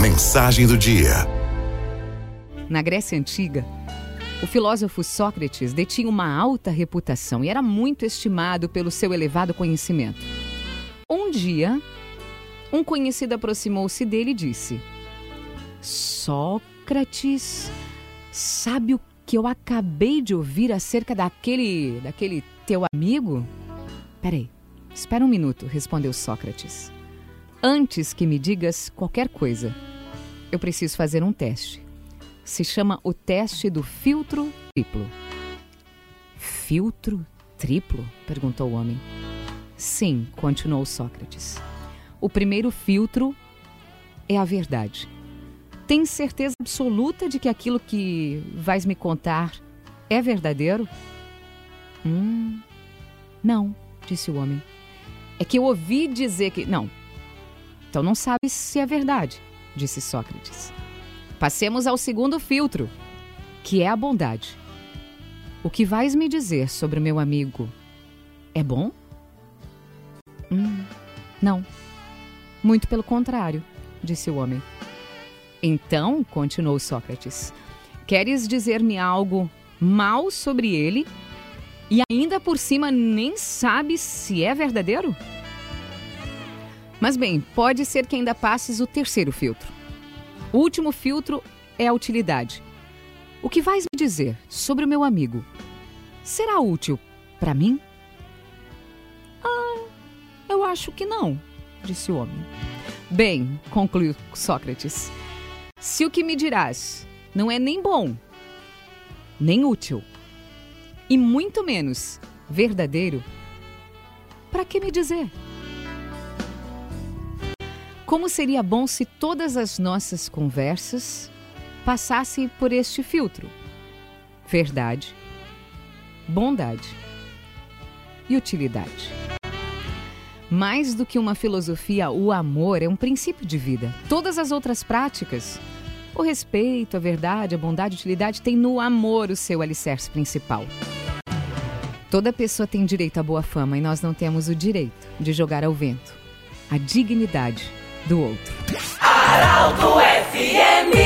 Mensagem do dia. Na Grécia Antiga, o filósofo Sócrates detinha uma alta reputação e era muito estimado pelo seu elevado conhecimento. Um dia, um conhecido aproximou-se dele e disse: Sócrates, sabe o que eu acabei de ouvir acerca daquele. daquele teu amigo? Peraí, espera um minuto, respondeu Sócrates. Antes que me digas qualquer coisa, eu preciso fazer um teste. Se chama o teste do filtro triplo. Filtro triplo? perguntou o homem. Sim, continuou Sócrates. O primeiro filtro é a verdade. Tem certeza absoluta de que aquilo que vais me contar é verdadeiro? Hum, não, disse o homem. É que eu ouvi dizer que. Não. Então não sabes se é verdade disse Sócrates. Passemos ao segundo filtro, que é a bondade. O que vais me dizer sobre meu amigo é bom? Hum, não. Muito pelo contrário, disse o homem. Então, continuou Sócrates, queres dizer-me algo mal sobre ele e ainda por cima nem sabes se é verdadeiro? Mas bem, pode ser que ainda passes o terceiro filtro. O último filtro é a utilidade. O que vais me dizer sobre o meu amigo será útil para mim? Ah, eu acho que não, disse o homem. Bem, concluiu Sócrates, se o que me dirás não é nem bom, nem útil, e muito menos verdadeiro, para que me dizer? Como seria bom se todas as nossas conversas passassem por este filtro: verdade, bondade e utilidade. Mais do que uma filosofia, o amor é um princípio de vida. Todas as outras práticas, o respeito, a verdade, a bondade, a utilidade, têm no amor o seu alicerce principal. Toda pessoa tem direito à boa fama e nós não temos o direito de jogar ao vento a dignidade do outro. Araldo FMI